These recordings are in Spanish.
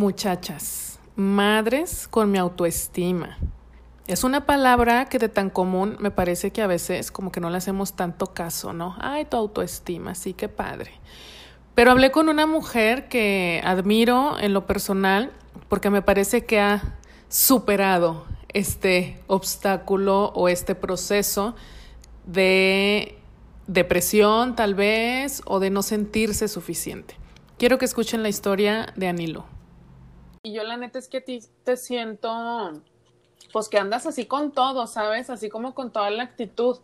Muchachas, madres con mi autoestima. Es una palabra que de tan común me parece que a veces como que no le hacemos tanto caso, ¿no? Ay, tu autoestima, sí, qué padre. Pero hablé con una mujer que admiro en lo personal porque me parece que ha superado este obstáculo o este proceso de depresión tal vez o de no sentirse suficiente. Quiero que escuchen la historia de Anilo. Y yo la neta es que a ti te siento, pues que andas así con todo, ¿sabes? Así como con toda la actitud.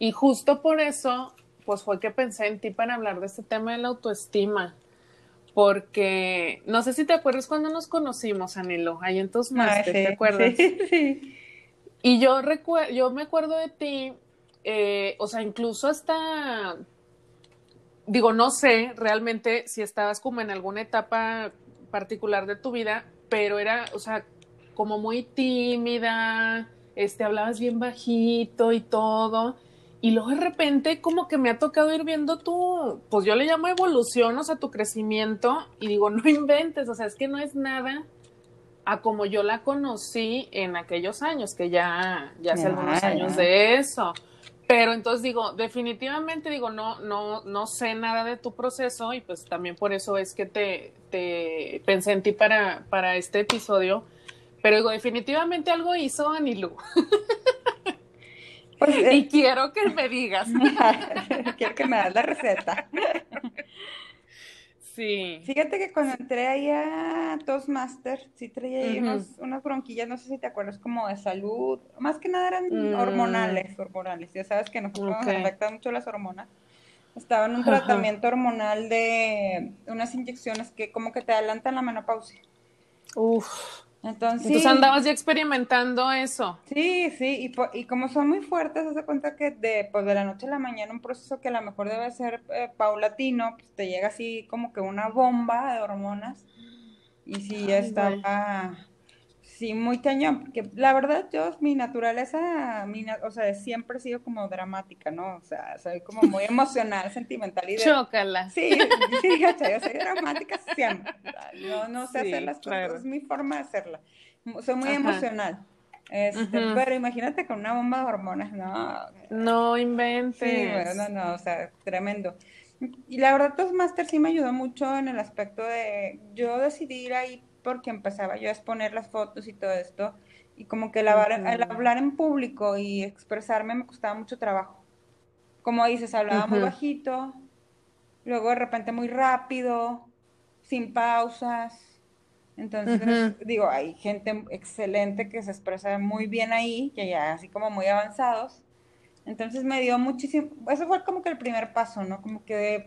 Y justo por eso, pues fue que pensé en ti para hablar de este tema de la autoestima. Porque no sé si te acuerdas cuando nos conocimos, Anilo, ahí en tus másteres, ¿te acuerdas? Sí, sí. Y yo, recuerdo, yo me acuerdo de ti, eh, o sea, incluso hasta, digo, no sé realmente si estabas como en alguna etapa particular de tu vida, pero era, o sea, como muy tímida, este, hablabas bien bajito y todo. Y luego de repente como que me ha tocado ir viendo tu, pues yo le llamo evolución, o sea, tu crecimiento, y digo, no inventes, o sea, es que no es nada a como yo la conocí en aquellos años, que ya, ya hace algunos años de eso. Pero entonces digo, definitivamente digo, no, no, no sé nada de tu proceso y pues también por eso es que te, te pensé en ti para, para este episodio. Pero digo, definitivamente algo hizo Anilú. Pues, y eh, quiero que me digas. quiero que me das la receta. Sí. Fíjate que cuando entré ahí a Toastmaster, sí traía ahí unas bronquillas, no sé si te acuerdas, como de salud. Más que nada eran mm. hormonales, hormonales. Ya sabes que nosotros nos afectan mucho las hormonas. Estaba en un tratamiento hormonal de unas inyecciones que como que te adelantan la menopausia. Uf. Entonces, andabas ya experimentando eso. Sí, sí, y, y como son muy fuertes, se cuenta que de, pues de la noche a la mañana un proceso que a lo mejor debe ser eh, paulatino, pues te llega así como que una bomba de hormonas. Y sí, ya estaba, sí, muy cañón, porque la verdad yo, mi naturaleza, mi, o sea, siempre he sido como dramática, ¿no? O sea, soy como muy emocional, sentimental y de... Chócala. Sí, fíjate, yo soy dramática siempre. No, no sé hacer las cosas, es mi forma de hacerla. Soy muy emocional. Este, Pero imagínate con una bomba de hormonas, no. No inventes. Sí, bueno, no, no, o sea, tremendo. Y la verdad, Toastmaster sí me ayudó mucho en el aspecto de yo decidí ir ahí porque empezaba yo a exponer las fotos y todo esto, y como que el, hablar en público y expresarme me costaba mucho trabajo. Como dices, hablaba muy bajito, luego de repente muy rápido, sin pausas. Entonces, digo, hay gente excelente que se expresa muy bien ahí, que ya así como muy avanzados, entonces me dio muchísimo, eso fue como que el primer paso, ¿no? Como que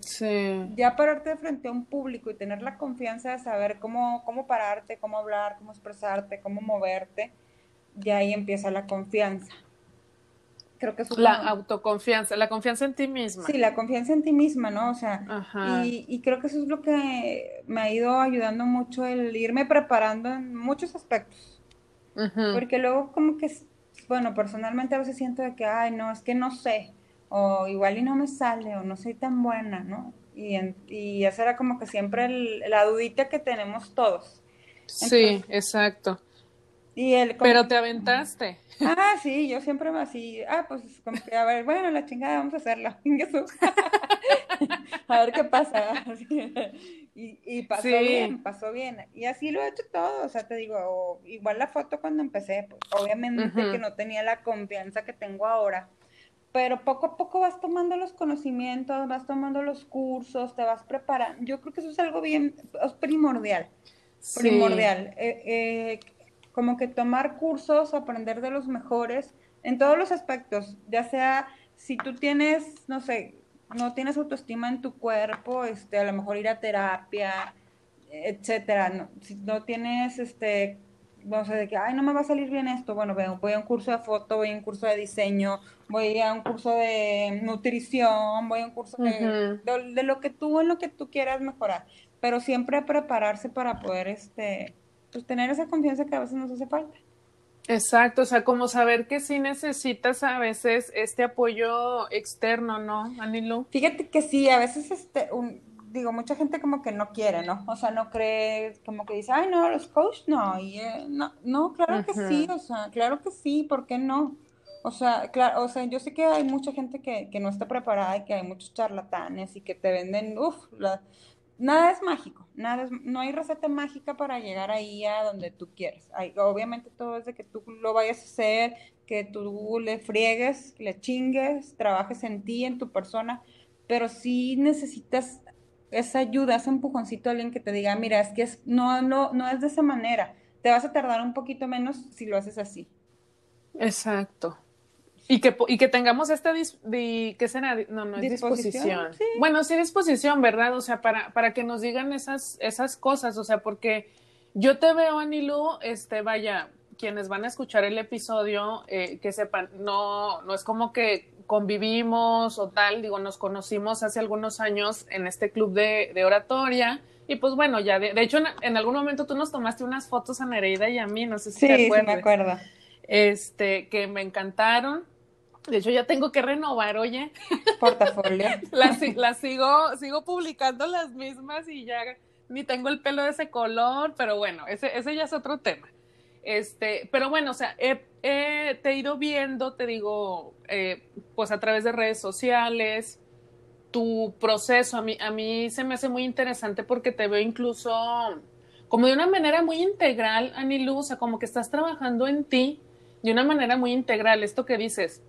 ya pararte de frente a un público y tener la confianza de saber cómo, cómo pararte, cómo hablar, cómo expresarte, cómo moverte, ya ahí empieza la confianza. Creo que es La autoconfianza, la confianza en ti misma. Sí, la confianza en ti misma, ¿no? O sea, y, y, creo que eso es lo que me ha ido ayudando mucho el irme preparando en muchos aspectos. Porque luego como que bueno, personalmente a veces siento de que, ay, no, es que no sé, o igual y no me sale, o no soy tan buena, ¿no? Y, y esa era como que siempre la dudita que tenemos todos. sí, exacto. Y él Pero te aventaste. Ah, sí, yo siempre me así, ah, pues como que, a ver, bueno, la chingada, vamos a hacerla. a ver qué pasa. y, y pasó bien, pasó bien. Y así lo he hecho todo, o sea, te digo, igual la foto cuando empecé, pues, obviamente que no tenía la confianza que tengo ahora, pero poco a poco vas tomando los conocimientos, vas tomando los cursos, te vas preparando. Yo creo que eso es algo bien, es primordial. Primordial. Eh, eh, como que tomar cursos, aprender de los mejores en todos los aspectos, ya sea si tú tienes, no sé, no tienes autoestima en tu cuerpo, este, a lo mejor ir a terapia, etcétera, no, si no tienes, este, vamos a decir que, ay, no me va a salir bien esto, bueno, voy a un curso de foto, voy a un curso de diseño, voy a un curso de nutrición, voy a un curso de, de, lo que tú, en lo que tú quieras mejorar, pero siempre prepararse para poder, este, pues tener esa confianza que a veces nos hace falta. Exacto, o sea, como saber que sí necesitas a veces este apoyo externo, ¿no, Anilu? Fíjate que sí, a veces este, digo, mucha gente como que no quiere, ¿no? O sea, no cree, como que dice, ay, no, los coaches no, y eh, no, no, claro que sí, o sea, claro que sí, ¿por qué no? O sea, claro, o sea, yo sé que hay mucha gente que, que no está preparada y que hay muchos charlatanes y que te venden, uff, nada es mágico, nada es, no hay receta mágica para llegar ahí a donde tú quieres. Hay, obviamente todo es de que tú lo vayas a hacer, que tú le friegues, le chingues, trabajes en ti, en tu persona, pero sí necesitas esa ayuda, ese empujoncito a alguien que te diga, mira, es que es, no, no, no es de esa manera. Te vas a tardar un poquito menos si lo haces así. Exacto. Y que, y que tengamos esta que será? No, no es disposición. Bueno, sí disposición, ¿verdad? O sea, para, para que nos digan esas, esas cosas, o sea, porque yo te veo, Anilu, este, vaya, quienes van a escuchar el episodio, eh, que sepan, no, no es como que convivimos o tal, digo, nos conocimos hace algunos años en este club de, de oratoria. Y pues bueno, ya, de, hecho, en, algún momento tú nos tomaste unas fotos a Nereida y a mí, no sé si te acuerdas. Sí, me acuerdo. Este, que me encantaron. De hecho, ya tengo que renovar, oye. Portafolio. las, sigo, sigo publicando las mismas y ya ni tengo el pelo de ese color, pero bueno, ese, ese ya es otro tema. Este, pero bueno, o sea, te he ido viendo, te digo, eh, pues a través de redes sociales, tu proceso, a mí, a mí se me hace muy interesante porque te veo incluso como de una manera muy integral, Anilu, o sea, como que estás trabajando en ti de una manera muy integral. Esto que dices,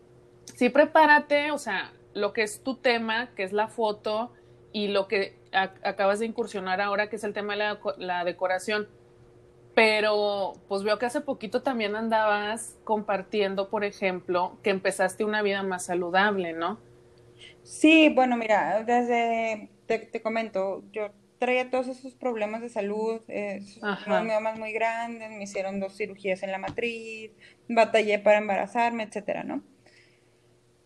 sí prepárate, o sea, lo que es tu tema, que es la foto, y lo que acabas de incursionar ahora, que es el tema de la, decoración. Pero pues veo que hace poquito también andabas compartiendo, por ejemplo, que empezaste una vida más saludable, ¿no? Sí, bueno, mira, desde, te, comento, yo traía todos esos problemas de salud, eh, miomas muy grandes, me hicieron dos cirugías en la matriz, batallé para embarazarme, etcétera, ¿no?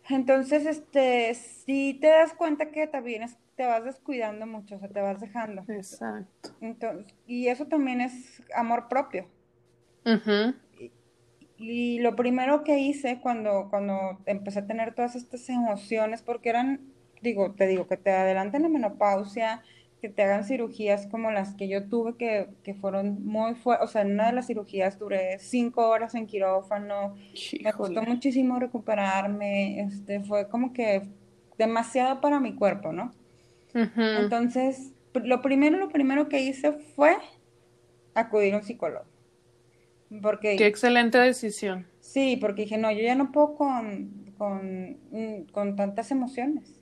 Entonces, este, si te das cuenta que también te vas descuidando mucho, o sea, te vas dejando. Exacto. Entonces, y eso también es amor propio. y, lo primero que hice cuando, cuando empecé a tener todas estas emociones, porque eran, digo, te digo, que te adelantan la menopausia, que te hagan cirugías como las que yo tuve, que, que fueron muy fuertes. O sea, en una de las cirugías duré cinco horas en quirófano. Me costó muchísimo recuperarme. Este, fue como que demasiado para mi cuerpo, ¿no? Entonces, lo primero, lo primero que hice fue acudir a un psicólogo. Porque, Qué excelente decisión. Sí, porque dije, no, yo ya no puedo con, con, con tantas emociones.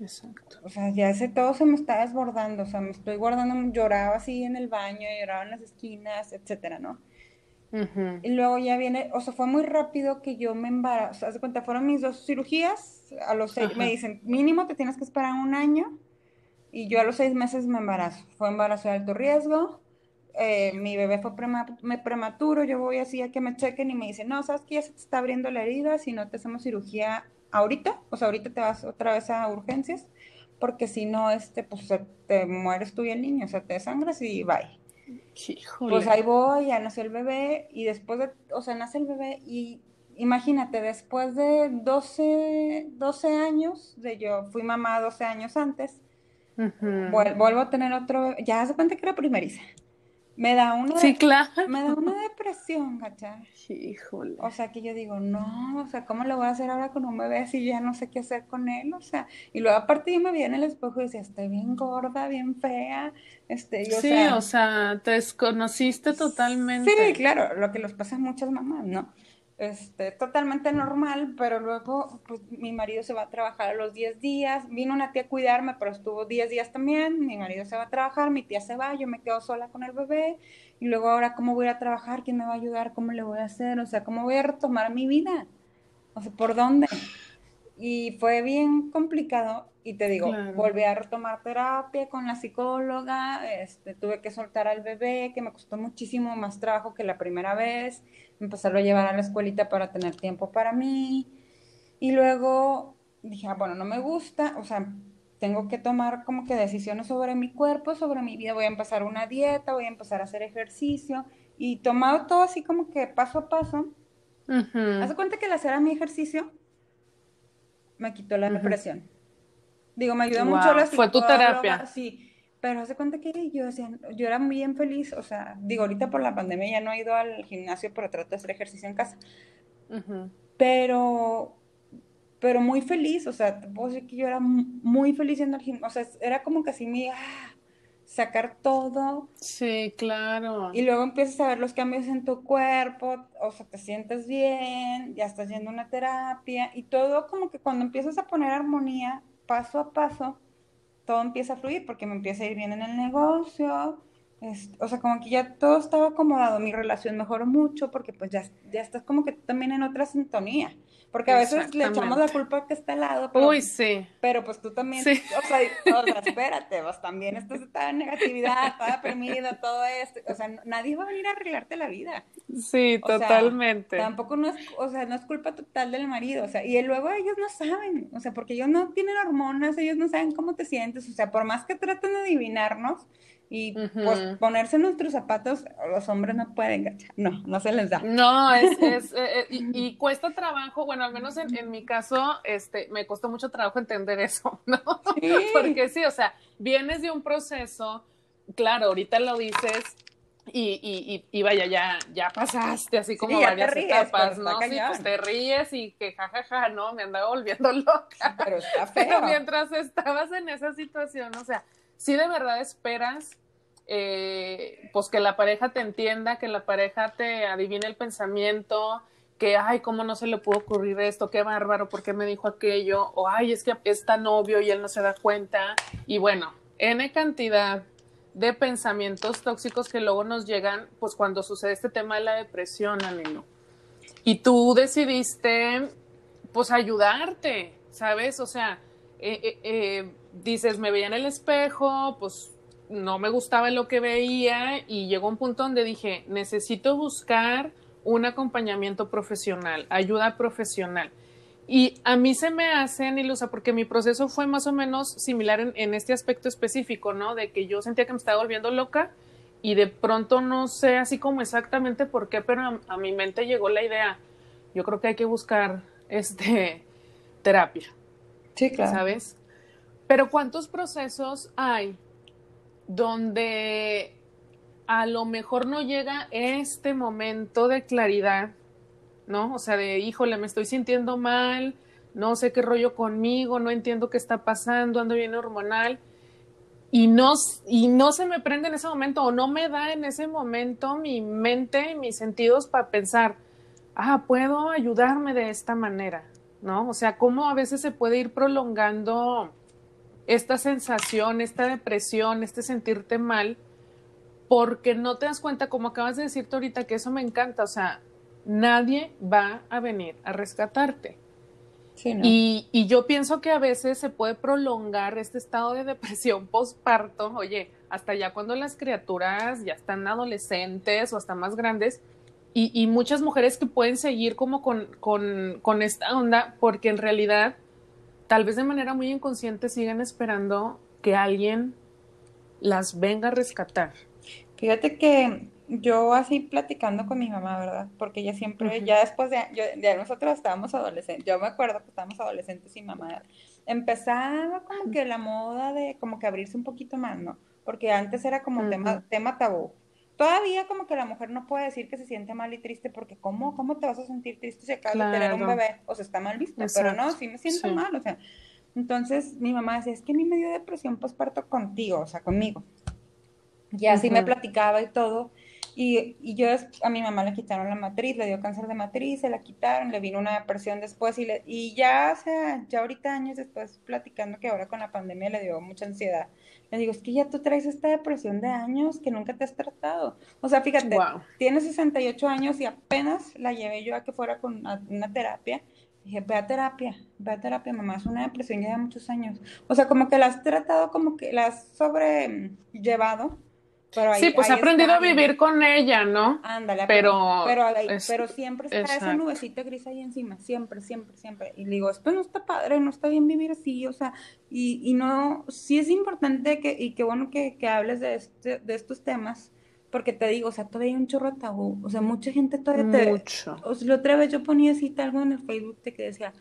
Exacto. O sea, ya ese todo se me está desbordando, o sea, me estoy guardando, lloraba así en el baño, lloraba en las esquinas, etcétera, ¿no? Y luego ya viene, o sea, fue muy rápido que yo me embarazo, haz de cuenta, fueron mis dos cirugías, a los seis, me dicen, mínimo te tienes que esperar un año, y yo a los seis meses me embarazo, fue embarazo de alto riesgo, eh, mi bebé fue prematuro, yo voy así a que me chequen y me dicen, no, sabes que ya se te está abriendo la herida, si no te hacemos cirugía ahorita, o sea, ahorita te vas otra vez a urgencias, porque si no, este, pues te mueres tú y el niño, o sea, te sangras y bye. Pues ahí voy, ya nació el bebé y después de, o sea, nace el bebé y imagínate, después de 12, 12 años, de yo fui mamá 12 años antes, vuelvo a tener otro ya se cuenta que era primeriza. Me da una, sí, claro. me da una depresión, ¿cachai? Híjole. O sea, que yo digo, no, o sea, ¿cómo lo voy a hacer ahora con un bebé si ya no sé qué hacer con él? O sea, y luego aparte yo me vi en el espejo y decía, estoy bien gorda, bien fea. Este, sí, o sea, o sea, te desconociste totalmente. Sí, claro, lo que les pasa a muchas mamás, ¿no? Este, totalmente normal, pero luego pues, mi marido se va a trabajar a los 10 días, vino una tía a cuidarme, pero estuvo 10 días también, mi marido se va a trabajar, mi tía se va, yo me quedo sola con el bebé, y luego ahora cómo voy a trabajar, quién me va a ayudar, cómo le voy a hacer, o sea, cómo voy a retomar mi vida, o sea, por dónde. Y fue bien complicado, y te digo, volví a retomar terapia con la psicóloga, este, tuve que soltar al bebé, que me costó muchísimo más trabajo que la primera vez, empezarlo a llevar a la escuelita para tener tiempo para mí. Y luego dije, ah, bueno, no me gusta, o sea, tengo que tomar como que decisiones sobre mi cuerpo, sobre mi vida. Voy a empezar una dieta, voy a empezar a hacer ejercicio. Y tomado todo así como que paso a paso. Haz cuenta que al hacer a mi ejercicio me quitó la depresión. Digo, me ayudó mucho la Fue tu terapia. Sí, Pero hace cuenta que yo decía, yo era muy bien feliz, o sea, digo, ahorita por la pandemia ya no he ido al gimnasio, pero trato de hacer ejercicio en casa. Pero, pero muy feliz, o sea, te puedo decir que yo era muy feliz en el gimnasio, o sea, era como que así mi, ah, sacar todo. Sí, claro. Y luego empiezas a ver los cambios en tu cuerpo, o sea, te sientes bien, ya estás yendo a una terapia, y todo como que cuando empiezas a poner armonía, paso a paso, todo empieza a fluir porque me empieza a ir bien en el negocio, o sea, como que ya todo estaba acomodado, mi relación mejoró mucho porque pues ya, ya estás como que también en otra sintonía. Porque a veces le echamos la culpa que está al lado. Pero, Uy, sí. Pero pues tú también, sí. o, sea, o, sea, espérate, vos también estás en negatividad, toda deprimida, todo esto. O sea, nadie va a venir a arreglarte la vida. Sí, totalmente. tampoco no es, o sea, no es culpa total del marido. O sea, y luego ellos no saben, o sea, porque ellos no tienen hormonas, ellos no saben cómo te sientes. O sea, por más que traten de adivinarnos, y pues ponerse nuestros zapatos, los hombres no pueden, no, no se les da. No, es, es eh, eh, y, cuesta trabajo, bueno, al menos en, mi caso, este, me costó mucho trabajo entender eso, ¿no? Porque sí, o sea, vienes de un proceso, claro, ahorita lo dices, y, y, vaya, ya, ya pasaste así como varias etapas, ¿no? Sí, pues te ríes y que jajaja, no, me andaba volviendo loca. Pero está feo. Pero mientras estabas en esa situación, o sea, sí de verdad esperas eh, pues que la pareja te entienda, que la pareja te adivine el pensamiento, que, ay, ¿cómo no se le pudo ocurrir esto? Qué bárbaro, ¿por qué me dijo aquello? O, ay, es que es tan obvio y él no se da cuenta. Y bueno, N cantidad de pensamientos tóxicos que luego nos llegan, pues cuando sucede este tema de la depresión, amigo. Y tú decidiste, pues, ayudarte, ¿sabes? O sea, eh, eh, dices, me veía en el espejo, pues no me gustaba lo que veía y llegó un punto donde dije, necesito buscar un acompañamiento profesional, ayuda profesional. Y a mí se me hace, Nilusa, porque mi proceso fue más o menos similar en, este aspecto específico, ¿no? De que yo sentía que me estaba volviendo loca y de pronto no sé así como exactamente por qué, pero a, a mi mente llegó la idea, yo creo que hay que buscar este terapia. Sí, claro. ¿Sabes? Pero ¿cuántos procesos hay donde a lo mejor no llega este momento de claridad, ¿no? O sea, de, híjole, me estoy sintiendo mal, no sé qué rollo conmigo, no entiendo qué está pasando, ando bien hormonal, y no, y no se me prende en ese momento, o no me da en ese momento mi mente, mis sentidos para pensar, ah, puedo ayudarme de esta manera, ¿no? O sea, cómo a veces se puede ir prolongando esta sensación, esta depresión, este sentirte mal, porque no te das cuenta, como acabas de decirte ahorita, que eso me encanta, o sea, nadie va a venir a rescatarte. y, y, yo pienso que a veces se puede prolongar este estado de depresión postparto, oye, hasta ya cuando las criaturas ya están adolescentes o hasta más grandes, y, y muchas mujeres que pueden seguir como con, con, con esta onda, porque en realidad tal vez de manera muy inconsciente sigan esperando que alguien las venga a rescatar. Fíjate que yo así platicando con mi mamá, ¿verdad? Porque ella siempre, ya después de, ya nosotros estábamos adolescentes, yo me acuerdo que estábamos adolescentes y mamá empezaba como que la moda de como que abrirse un poquito más, ¿no? Porque antes era como tema, tema tabú todavía como que la mujer no puede decir que se siente mal y triste porque ¿cómo, cómo te vas a sentir triste si acabas de tener un bebé? O sea, está mal visto, pero no, sí me siento mal, o sea. Entonces mi mamá decía, es que a mí me dio depresión postparto contigo, o sea, conmigo. Y así me platicaba y todo. Y, y, yo a mi mamá le quitaron la matriz, le dio cáncer de matriz, se la quitaron, le vino una depresión después y, le, y ya, o sea, ya ahorita años después platicando que ahora con la pandemia le dio mucha ansiedad le digo, es que ya tú traes esta depresión de años que nunca te has tratado. O sea, fíjate, tiene 68 años y apenas la llevé yo a que fuera con una terapia. Dije, ve a terapia, ve a terapia, mamá, es una depresión ya de muchos años. O sea, como que la has tratado, como que la has sobrellevado sí, pues ha aprendido a vivir con ella, ¿no? Ándale, pero, pero, pero, siempre está esa nubecita gris ahí encima, siempre, siempre, siempre. Y digo, esto no está padre, no está bien vivir así, o sea, y, y no, sí es importante que, y qué bueno que, que hables de, este, de estos temas, porque te digo, o sea, todavía hay un chorro tabú, o sea, mucha gente todavía te... Mucho. O sea, la otra vez yo ponía así algo en el Facebook de que decía,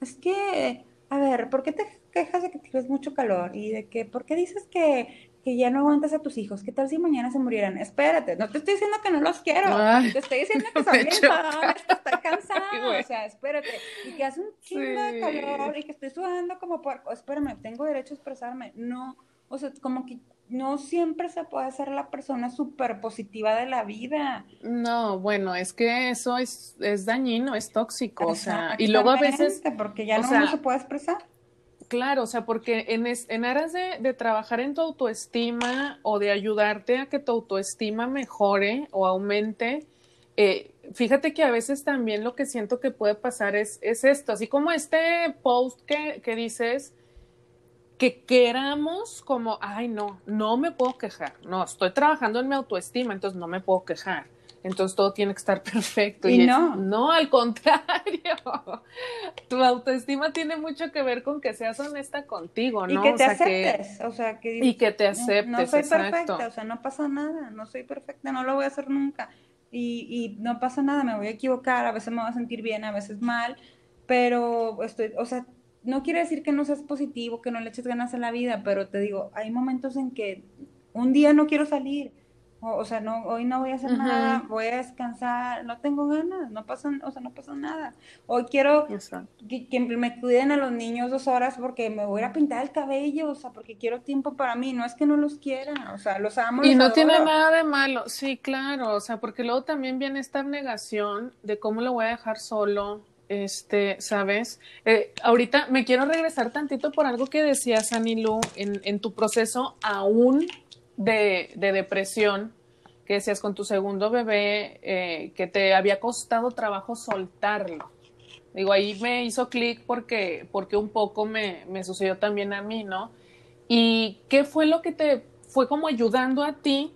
es que, a ver, ¿por qué te quejas de que tienes mucho calor? Y de que, ¿por qué dices que que ya no aguantas a tus hijos. ¿Qué tal si mañana se murieran? Espérate, no te estoy diciendo que no los quiero. te estoy diciendo que son bien estoy cansada. O sea, espérate. Y que hace un chingo de calor y que estoy sudando como puerco. Espérame, tengo derecho a expresarme. No, o sea, como que no siempre se puede ser la persona súper positiva de la vida. No, bueno, es que eso es, es dañino, es tóxico, o sea, y luego a veces... Porque ya no se puede expresar. Claro, o sea, porque en, en aras de, de, trabajar en tu autoestima o de ayudarte a que tu autoestima mejore o aumente, eh, fíjate que a veces también lo que siento que puede pasar es, es esto, así como este post que, que dices, que queramos como, ay, no, no me puedo quejar, no, estoy trabajando en mi autoestima, entonces no me puedo quejar. Entonces todo tiene que estar perfecto. Y, no. no, al contrario. Tu autoestima tiene mucho que ver con que seas honesta contigo, ¿no? Y que te aceptes. o sea, que, y que te aceptes. No, soy perfecta, o sea, no pasa nada. No soy perfecta, no lo voy a hacer nunca. Y, y no pasa nada, me voy a equivocar, a veces me voy a sentir bien, a veces mal, pero estoy, o sea, no quiere decir que no seas positivo, que no le eches ganas a la vida, pero te digo, hay momentos en que un día no quiero salir, o, sea, no, hoy no voy a hacer nada, voy a descansar, no tengo ganas, no pasa, o sea, no pasa nada. Hoy quiero que, me cuiden a los niños dos horas porque me voy a pintar el cabello, o sea, porque quiero tiempo para mí, no es que no los quiera, o sea, los amo. Y no tiene nada de malo, sí, claro, o sea, porque luego también viene esta negación de cómo lo voy a dejar solo, este, ¿sabes? Eh, ahorita me quiero regresar tantito por algo que decías, Anilu, en, en tu proceso aún de, de, depresión, que decías con tu segundo bebé, eh, que te había costado trabajo soltarlo. Digo, ahí me hizo clic porque, porque un poco me, me sucedió también a mí, ¿no? ¿Y qué fue lo que te fue como ayudando a ti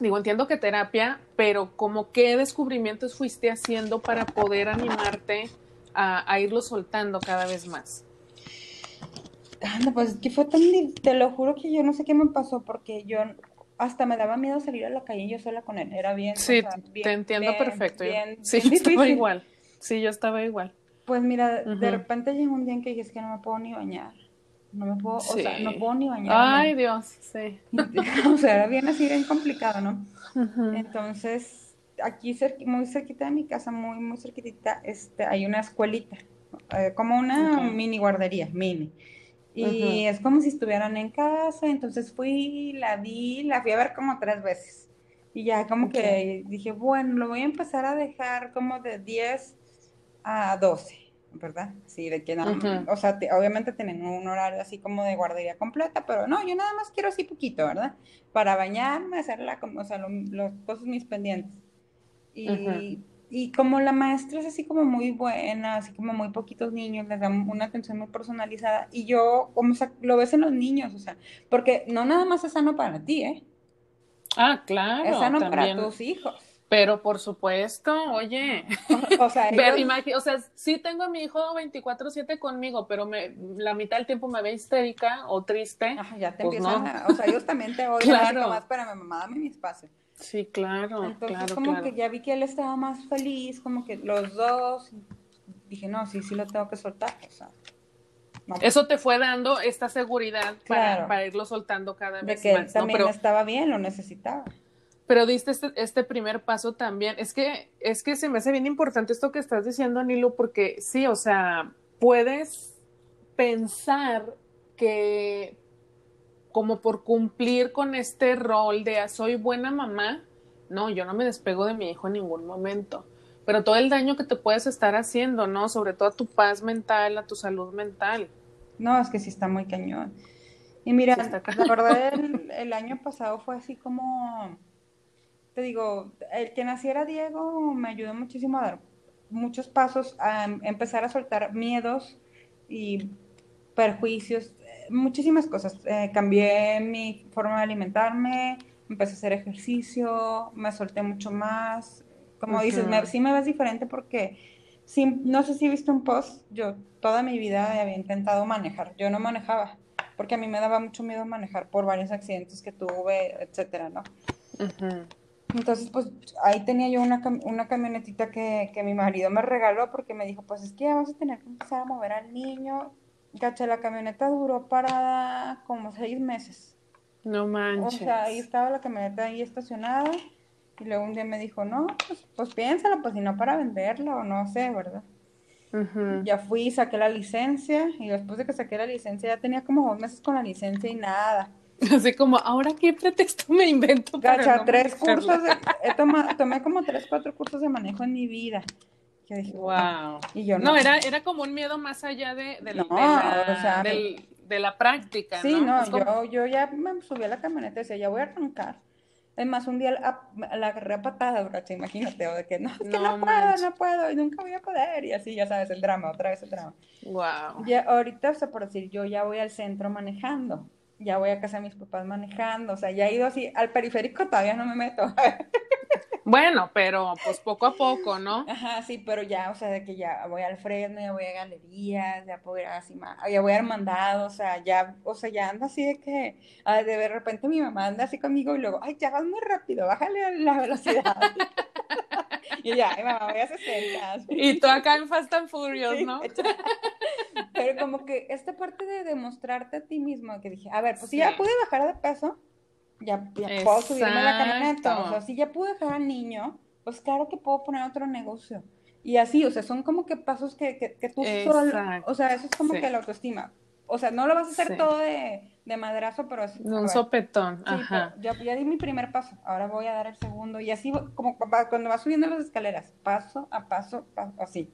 digo, entiendo que terapia, pero como qué descubrimientos fuiste haciendo para poder animarte a, irlo soltando cada vez más. Anda, pues que fue tan, te lo juro que yo no sé qué me pasó porque yo hasta me daba miedo salir a la calle yo sola con él, era bien. Sí, te entiendo perfecto. sí, yo estaba igual. Sí, yo estaba igual. Pues mira, de repente llegó un día en que dije, es que no me puedo ni bañar no me puedo, o sea, no puedo ni bañar. Ay, Dios, sí. o sea, era bien así, bien complicado, ¿no? Entonces, aquí muy cerquita de mi casa, muy, muy cerquita, este, hay una escuelita, eh, como una mini guardería, mini. Y es como si estuvieran en casa, entonces fui, la vi, la fui a ver como tres veces. Y ya como que dije, bueno, lo voy a empezar a dejar como de 10 a 12 ¿verdad? Sí, de que nada, o sea, obviamente tienen un horario así como de guardería completa, pero no, yo nada más quiero así poquito, ¿verdad? Para bañarme, hacer la, o sea, los cosas mis pendientes. Y, y como la maestra es así como muy buena, así como muy poquitos niños, les dan una atención muy personalizada, y yo, como lo ves en los niños, o sea, porque no nada más es sano para ti, ¿eh? Ah, claro. Es sano para tus hijos. Pero por supuesto, oye, o sea, o sea, sí tengo a mi hijo 24/7 conmigo, pero me, la mitad del tiempo me ve histérica o triste. ya te pues empiezan a, o sea, ellos también te oyen claro. más para mi mamá, dame mi espacio. Sí, claro, Entonces, como que ya vi que él estaba más feliz, como que los dos, dije, no, sí, sí lo tengo que soltar, o sea. Eso te fue dando esta seguridad para, para irlo soltando cada vez de que más. también estaba bien, lo necesitaba. Pero diste este, este, primer paso también. Es que, es que se me hace bien importante esto que estás diciendo, Anilo, porque sí, o sea, puedes pensar que como por cumplir con este rol de ah, soy buena mamá, no, yo no me despego de mi hijo en ningún momento. Pero todo el daño que te puedes estar haciendo, ¿no? Sobre todo a tu paz mental, a tu salud mental. No, es que sí está muy cañón. Y mira, la verdad, el año pasado fue así como te digo, el que naciera Diego me ayudó muchísimo a dar muchos pasos, a empezar a soltar miedos y perjuicios, muchísimas cosas. Eh, cambié mi forma de alimentarme, empecé a hacer ejercicio, me solté mucho más. Como dices, me, sí me ves diferente porque sí, no sé si he visto un post, yo toda mi vida había intentado manejar, yo no manejaba, porque a mí me daba mucho miedo manejar por varios accidentes que tuve, etcétera, ¿no? Entonces, pues ahí tenía yo una, una camionetita que, que, mi marido me regaló porque me dijo, pues es que vamos a tener que empezar a mover al niño. Gacha, la camioneta duró parada como seis meses. No manches. O sea, ahí estaba la camioneta ahí estacionada. Y luego un día me dijo, no, pues, pues piénsalo, pues si no para venderlo, o no sé, ¿verdad? Ya fui, saqué la licencia y después de que saqué la licencia ya tenía como dos meses con la licencia y nada. Así como, ¿ahora qué pretexto me invento? Para tres cursos, de, he tomado, tomé como tres, cuatro cursos de manejo en mi vida. Yo dije, wow. Y yo no. era, era como un miedo más allá de, de, la, de la práctica. Sí, no, yo, yo ya me subí a la camioneta y decía, ya voy a arrancar. Es más, un día la, la agarré a patadas, brocha, imagínate, o de que no, es que no, puedo, no puedo, y nunca voy a poder, y así, ya sabes, el drama, otra vez el drama. Wow. Ya, ahorita, o sea, por decir, yo ya voy al centro manejando, ya voy a casa de mis papás manejando, o sea, ya he ido así, al periférico todavía no me meto. Bueno, pero pues poco a poco, ¿no? Ajá, sí, pero ya, o sea, de que ya voy al Fresno, ya voy a galerías, ya puedo ir así más, ya voy a mandado, o sea, ya, o sea, ya ando así de que, de repente mi mamá anda así conmigo y luego, ay, ya vas muy rápido, bájale la velocidad. y ya, ay, mamá, voy a 60. Y tú acá en Fast and Furious, ¿no? pero como que esta parte de demostrarte a ti mismo, que dije, a ver, pues si ya pude bajar de peso, ya, puedo subirme a la camioneta. O sea, si ya pude dejar al niño, pues claro que puedo poner otro negocio. Y así, o sea, son como que pasos que, que, que tú solo, o sea, eso es como que la autoestima. O sea, no lo vas a hacer todo de, de, madrazo, pero es... Un sopetón, ajá. Ya, ya, di mi primer paso, ahora voy a dar el segundo. Y así, como cuando vas subiendo las escaleras, paso a paso, paso así.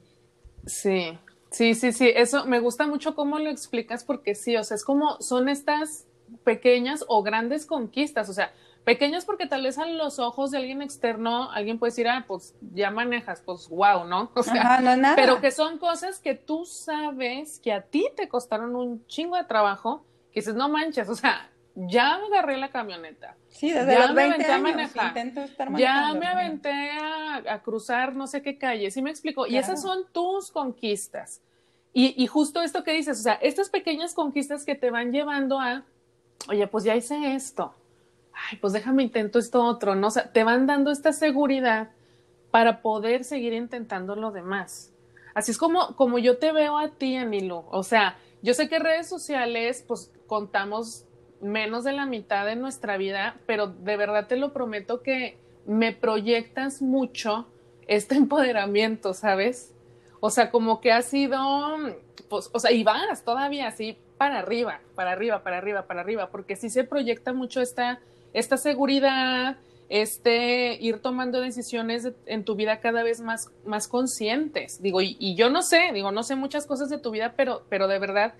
Sí, sí, sí, sí. Eso me gusta mucho cómo lo explicas porque sí, o sea, es como, son estas pequeñas o grandes conquistas, o sea, pequeñas porque tal vez a los ojos de alguien externo alguien puede decir, ah, pues ya manejas, pues wow, ¿no? O sea, pero que son cosas que tú sabes que a ti te costaron un chingo de trabajo, que dices, no manches, o sea, ya agarré la camioneta. Sí, desde ya los 20 años intento estar Ya me aventé a, cruzar no sé qué calle, ¿sí me explico? Y esas son tus conquistas. Y, y justo esto que dices, o sea, estas pequeñas conquistas que te van llevando a oye, pues ya hice esto, ay, pues déjame intento esto otro, ¿no? O sea, te van dando esta seguridad para poder seguir intentando lo demás. Así es como, como yo te veo a ti, Anilu. O sea, yo sé que redes sociales, pues contamos menos de la mitad de nuestra vida, pero de verdad te lo prometo que me proyectas mucho este empoderamiento, ¿sabes? O sea, como que ha sido, pues, o sea, y vas todavía así para arriba, para arriba, para arriba, para arriba, porque sí se proyecta mucho esta, esta seguridad, este ir tomando decisiones en tu vida cada vez más, más conscientes. Digo, y, yo no sé, digo, no sé muchas cosas de tu vida, pero, pero de verdad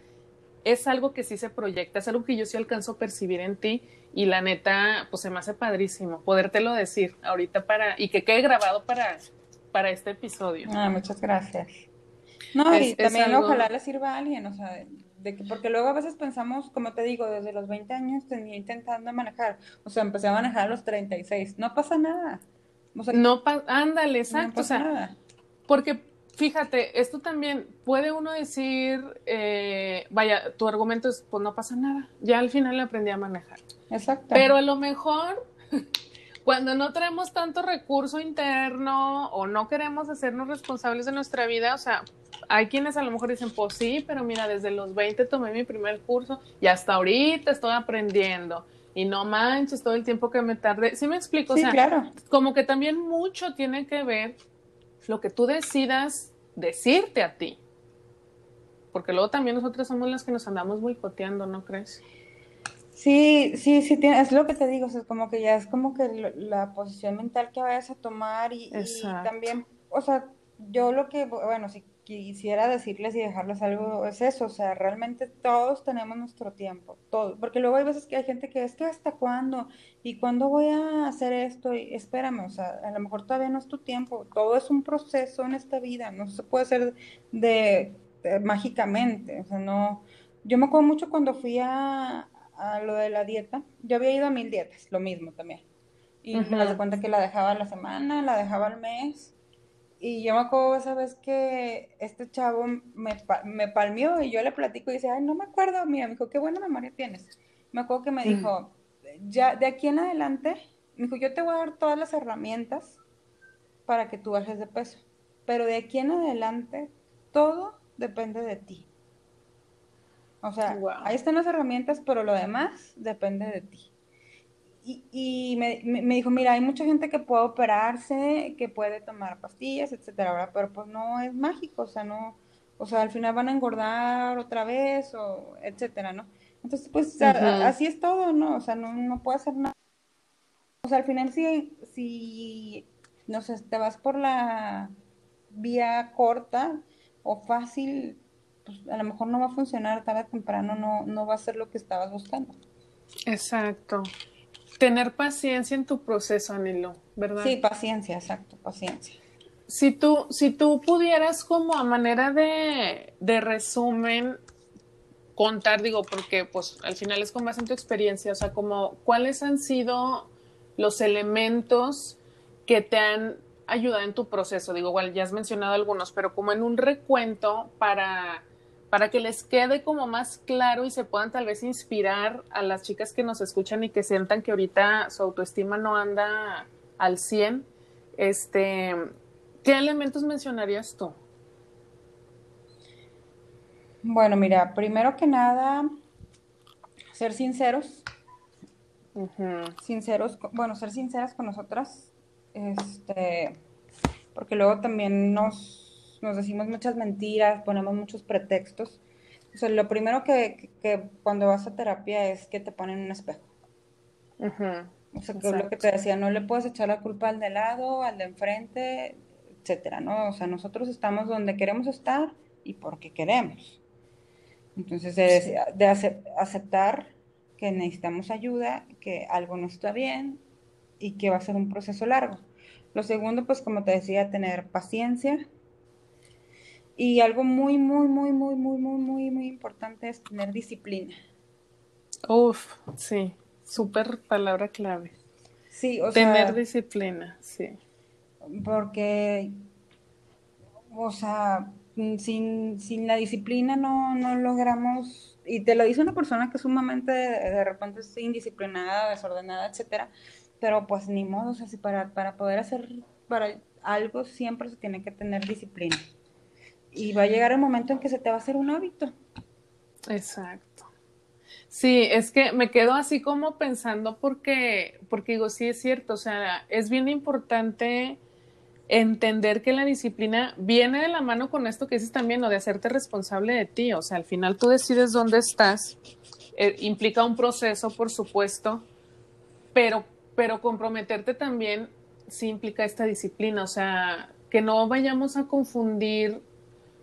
es algo que sí se proyecta, es algo que yo sí alcanzo a percibir en ti y la neta, pues se me hace padrísimo podértelo decir ahorita para, y que quede grabado para, para este episodio. Ah, muchas gracias. No, y también ojalá le sirva a alguien, o sea, porque luego a veces pensamos, como te digo, desde los 20 años tenía intentando manejar, o sea, empecé a manejar a los 36, no pasa nada. no ándale, exacto, o sea, nada. porque fíjate, esto también puede uno decir, eh, vaya, tu argumento es, pues no pasa nada, ya al final aprendí a manejar. Exacto. Pero a lo mejor cuando no tenemos tanto recurso interno o no queremos hacernos responsables de nuestra vida, o sea, hay quienes a lo mejor dicen, pues sí, pero mira, desde los 20 tomé mi primer curso y hasta ahorita estoy aprendiendo. Y no manches todo el tiempo que me tardé. ¿Sí me explico? Sí, o sea, claro. como que también mucho tiene que ver lo que tú decidas decirte a ti. Porque luego también nosotros somos las que nos andamos boicoteando, ¿no crees? Sí, sí, sí, es lo que te digo, es como que ya es como que la posición mental que vayas a tomar y, y también, o sea, yo lo que, bueno, si quisiera decirles y dejarles algo es eso, o sea, realmente todos tenemos nuestro tiempo, todo, porque luego hay veces que hay gente que es que hasta cuándo y cuándo voy a hacer esto y espérame, o sea, a lo mejor todavía no es tu tiempo, todo es un proceso en esta vida, no se puede hacer de, mágicamente, o sea, no, yo me acuerdo mucho cuando fui a, a, lo de la dieta, yo había ido a mil dietas, lo mismo también, y me das cuenta que la dejaba a la semana, la dejaba al mes, y yo me acuerdo esa vez que este chavo me, me palmió y yo le platico y dice, ay, no me acuerdo, mira, me dijo, qué buena memoria tienes. Me acuerdo que me dijo, ya de aquí en adelante, me dijo, yo te voy a dar todas las herramientas para que tú bajes de peso, pero de aquí en adelante todo depende de ti. O sea, ahí están las herramientas, pero lo demás depende de ti. Y, me, me, dijo, mira, hay mucha gente que puede operarse, que puede tomar pastillas, etcétera, pero pues no es mágico, o sea, no, o sea, al final van a engordar otra vez, o etcétera, ¿no? Entonces, pues así es todo, ¿no? O sea, no, no puedo hacer nada. O sea, al final si, si, no sé, te vas por la vía corta o fácil, pues a lo mejor no va a funcionar tarde o temprano, no, no va a ser lo que estabas buscando. Exacto. Tener paciencia en tu proceso, Anilo, ¿verdad? Sí, paciencia, exacto, paciencia. Si tú, si tú pudieras como a manera de, de resumen contar, digo, porque pues al final es con base en tu experiencia, o sea, como cuáles han sido los elementos que te han ayudado en tu proceso, digo, igual ya has mencionado algunos, pero como en un recuento para para que les quede como más claro y se puedan tal vez inspirar a las chicas que nos escuchan y que sientan que ahorita su autoestima no anda al 100, este, ¿qué elementos mencionarías tú? Bueno, mira, primero que nada, ser sinceros. Sinceros, bueno, ser sinceras con nosotras, este, porque luego también nos nos decimos muchas mentiras, ponemos muchos pretextos. O sea, lo primero que, cuando vas a terapia es que te ponen un espejo. O sea, que lo que te decía, no le puedes echar la culpa al de lado, al de enfrente, etcétera, ¿no? O sea, nosotros estamos donde queremos estar y porque queremos. Entonces, de, de aceptar que necesitamos ayuda, que algo no está bien y que va a ser un proceso largo. Lo segundo, pues como te decía, tener paciencia, y algo muy, muy, muy, muy, muy, muy, muy, muy importante es tener disciplina. Uf, sí, súper palabra clave. Sí, o sea. Tener disciplina, sí. Porque, o sea, sin, sin la disciplina no, no logramos, y te lo dice una persona que sumamente de, repente es indisciplinada, desordenada, etcétera, pero pues ni modo, o sea, si para, para poder hacer para algo siempre se tiene que tener disciplina y va a llegar el momento en que se te va a hacer un hábito. Exacto. Sí, es que me quedo así como pensando porque, porque digo, sí es cierto, o sea, es bien importante entender que la disciplina viene de la mano con esto que dices también, o de hacerte responsable de ti, o sea, al final tú decides dónde estás, eh, implica un proceso, por supuesto, pero, pero comprometerte también sí implica esta disciplina, o sea, que no vayamos a confundir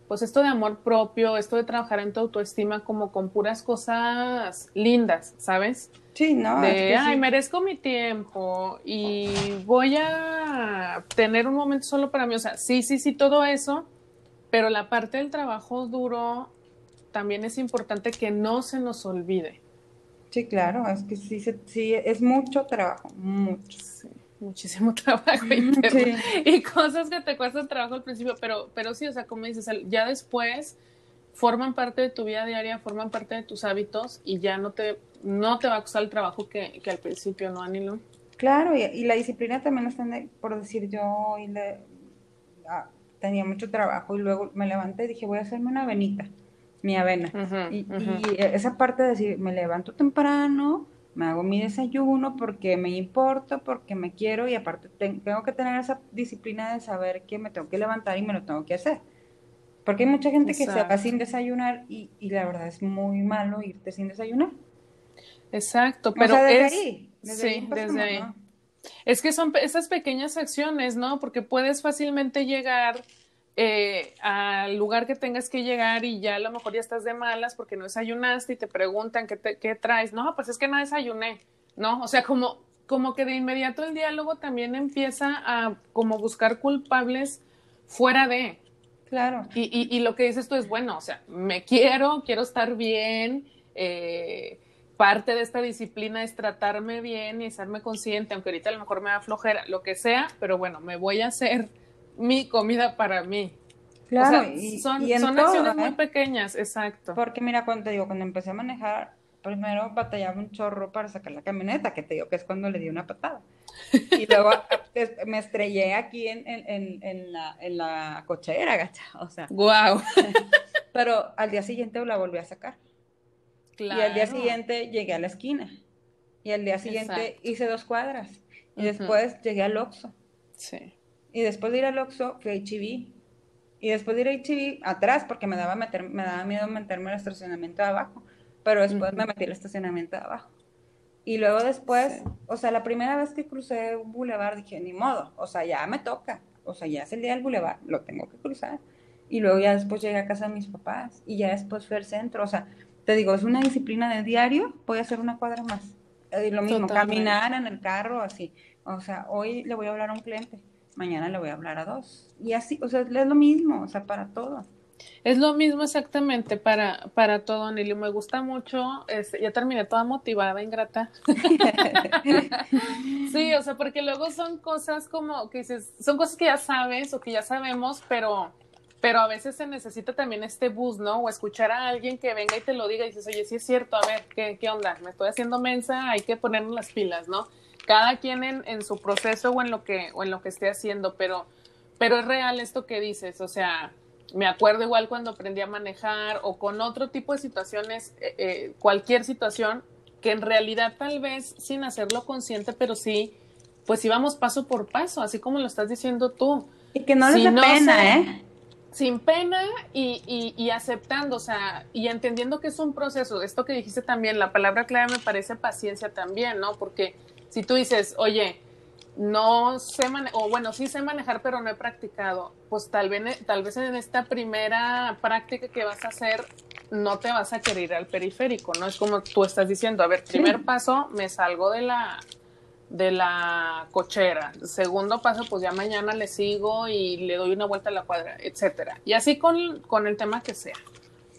pues esto de amor propio, esto de trabajar en tu autoestima como con puras cosas lindas, ¿sabes? Sí, ¿no? De, ay, merezco mi tiempo y voy a tener un momento solo para mí. O sea, sí, sí, sí, todo eso, pero la parte del trabajo duro también es importante que no se nos olvide. Sí, claro, es que sí, sí es mucho trabajo, mucho. Sí muchísimo trabajo y cosas que te cuestan trabajo al principio, pero, pero sí, o sea, como dices, ya después forman parte de tu vida diaria, forman parte de tus hábitos y ya no te, no te va a costar el trabajo que, que al principio, ¿no, Anilo? Claro, y, la disciplina también está, por decir, yo ah, tenía mucho trabajo y luego me levanté y dije, voy a hacerme una avenita, mi avena. y, y, esa parte de decir, me levanto temprano, me hago mi desayuno porque me importa, porque me quiero y aparte tengo que tener esa disciplina de saber que me tengo que levantar y me lo tengo que hacer. Porque hay mucha gente que se va sin desayunar y, la verdad es muy malo irte sin desayunar. Exacto, pero es... sí, desde ahí. Es que son esas pequeñas acciones, ¿no? Porque puedes fácilmente llegar eh, al lugar que tengas que llegar y ya a lo mejor ya estás de malas porque no desayunaste y te preguntan qué, qué traes. No, pues es que no desayuné, ¿no? O sea, como, como que de inmediato el diálogo también empieza a como buscar culpables fuera de. Claro. Y, y, y lo que dices tú es, bueno, o sea, me quiero, quiero estar bien, eh, parte de esta disciplina es tratarme bien y serme consciente, aunque ahorita a lo mejor me da flojera, lo que sea, pero bueno, me voy a hacer mi comida para mí. Claro, son, son acciones muy ¿eh? pequeñas, exacto. Porque mira, cuando te digo, cuando empecé a manejar, primero batallaba un chorro para sacar la camioneta, que te digo que es cuando le di una patada. Y luego me estrellé aquí en, en, en, la, en la cochera, gacha. O sea. Wow. Pero al día siguiente la volví a sacar. Claro. Y al día siguiente llegué a la esquina. Y al día siguiente hice dos cuadras. Y después llegué al Oxxo. Sí. Y después de ir al Oxxo fui a HB. Y después de ir a HB, atrás, porque me daba, meter, me daba miedo meterme al estacionamiento de abajo. Pero después me metí al estacionamiento de abajo. Y luego después, o sea, la primera vez que crucé un bulevar dije, ni modo, o sea, ya me toca. O sea, ya es el día del bulevar, lo tengo que cruzar. Y luego ya después llegué a casa de mis papás. Y ya después fui al centro. O sea, te digo, es una disciplina de diario, voy a hacer una cuadra más. Eh, lo mismo, caminar en el carro, así. O sea, hoy le voy a hablar a un cliente, mañana le voy a hablar a dos. Y así, o sea, es lo mismo, o sea, para todo. Es lo mismo exactamente para, para todo, Nelly. Me gusta mucho. Este, ya terminé toda motivada, ingrata. sí, o sea, porque luego son cosas como que dices, son cosas que ya sabes o que ya sabemos, pero pero a veces se necesita también este bus, ¿no? O escuchar a alguien que venga y te lo diga y dices, oye, sí es cierto, a ver, ¿qué, qué onda? Me estoy haciendo mensa, hay que ponernos las pilas, ¿no? Cada quien en, en, su proceso o en lo que, o en lo que esté haciendo, pero, pero es real esto que dices, o sea, me acuerdo igual cuando aprendí a manejar o con otro tipo de situaciones, eh, eh, cualquier situación que en realidad tal vez sin hacerlo consciente, pero sí, pues íbamos paso por paso, así como lo estás diciendo tú. Y que no les pena, ¿eh? sin pena y, y, aceptando, o sea, y entendiendo que es un proceso. Esto que dijiste también, la palabra clave me parece paciencia también, ¿no? Porque si tú dices, oye, no sé manejar, o bueno, sí sé manejar, pero no he practicado, pues tal vez, tal vez en esta primera práctica que vas a hacer, no te vas a querer ir al periférico, ¿no? Es como tú estás diciendo, a ver, primer paso, me salgo de la, de la cochera. Segundo paso, pues ya mañana le sigo y le doy una vuelta a la cuadra, etcétera. Y así con, con el tema que sea.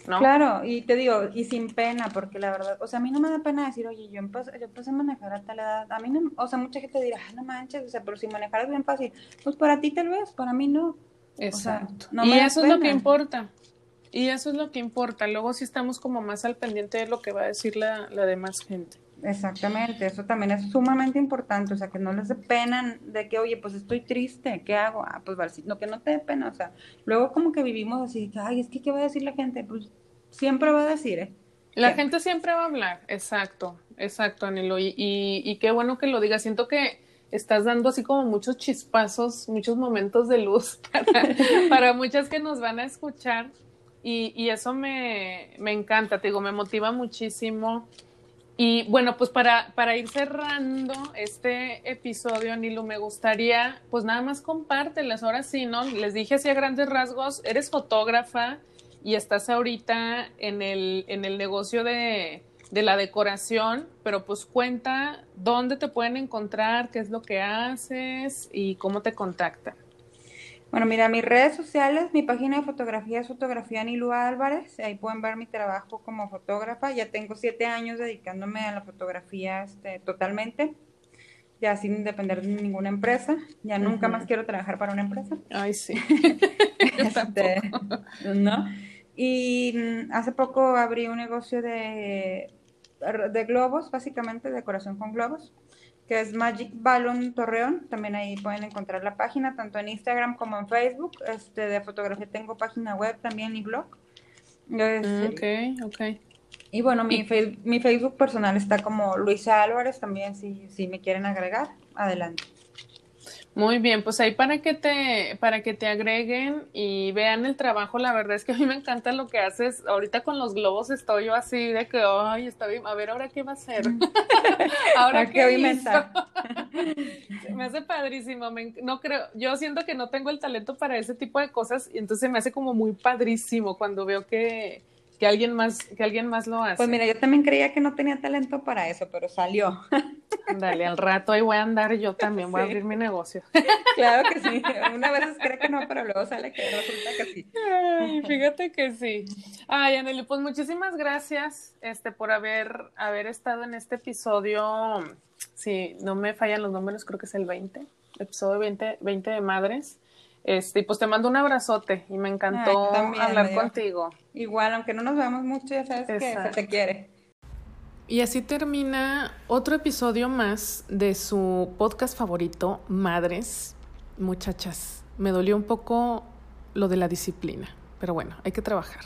¿No? Claro, y te digo, y sin pena, porque la verdad, o sea, a mí no me da pena decir, oye, yo empecé, yo empecé a manejar a tal edad, a mí no, o sea, mucha gente dirá, no manches, o sea, pero si manejar es bien fácil, pues para ti tal vez, para mí no. Exacto. y eso es lo que importa. Y eso es lo que importa. Luego sí estamos como más al pendiente de lo que va a decir la, la demás gente. Exactamente, eso también es sumamente importante, o sea, que no les dé pena de que, oye, pues estoy triste, ¿qué hago? Ah, pues no, que no te dé pena, o sea, luego como que vivimos así, ay, es que, ¿qué va a decir la gente? Pues siempre va a decir, ¿eh? La gente siempre va a hablar, exacto, exacto, Anilo, y, y, qué bueno que lo digas, siento que estás dando así como muchos chispazos, muchos momentos de luz para, para muchas que nos van a escuchar, y, y eso me, me encanta, te digo, me motiva muchísimo y bueno, pues para, para ir cerrando este episodio, Nilo, me gustaría, pues nada más compártelas. Ahora sí, ¿no? Les dije así a grandes rasgos, eres fotógrafa y estás ahorita en el, en el negocio de, de la decoración, pero pues cuenta dónde te pueden encontrar, qué es lo que haces y cómo te contactan. Bueno, mira, mis redes sociales, mi página de fotografía es Fotografía Nilu Álvarez. Ahí pueden ver mi trabajo como fotógrafa. Ya tengo siete años dedicándome a la fotografía este, totalmente, ya sin depender de ninguna empresa. Ya nunca más quiero trabajar para una empresa. Ay, sí. este, ¿no? Y mm, hace poco abrí un negocio de, de globos, básicamente, decoración con globos que es Magic Balloon Torreón. También ahí pueden encontrar la página, tanto en Instagram como en Facebook. Este, de fotografía tengo página web también y blog. Este, ok, ok. Y bueno, mi, mi Facebook personal está como Luisa Álvarez también, si, si me quieren agregar, adelante. Muy bien, pues ahí para que te, para que te agreguen y vean el trabajo, la verdad es que a mí me encanta lo que haces. Ahorita con los globos estoy yo así de que, ay, está bien, a ver ahora qué va a hacer. ahora qué hoy me Me hace padrísimo, no creo, yo siento que no tengo el talento para ese tipo de cosas y entonces me hace como muy padrísimo cuando veo que, que alguien más, que alguien más lo hace. Pues mira, yo también creía que no tenía talento para eso, pero salió. Dale, al rato ahí voy a andar yo también, voy a abrir mi negocio. Claro que sí. Una vez cree que no, pero luego sale que resulta que sí. Ay, fíjate que sí. Ay, Aneli, pues muchísimas gracias este, por haber, haber estado en este episodio. Si no me fallan los números, creo que es el 20, episodio 20, 20 de Madres. Este, y pues te mando un abrazote y me encantó hablar contigo. Igual, aunque no nos veamos mucho, ya sabes que se te quiere. Y así termina otro episodio más de su podcast favorito, Madres. Muchachas, me dolió un poco lo de la disciplina, pero bueno, hay que trabajar.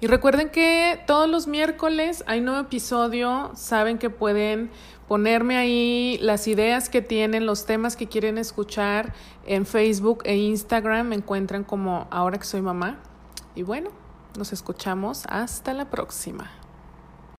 Y recuerden que todos los miércoles hay nuevo episodio. Saben que pueden ponerme ahí las ideas que tienen, los temas que quieren escuchar en Facebook e Instagram. Me encuentran como ahora que soy mamá. Y bueno, nos escuchamos hasta la próxima.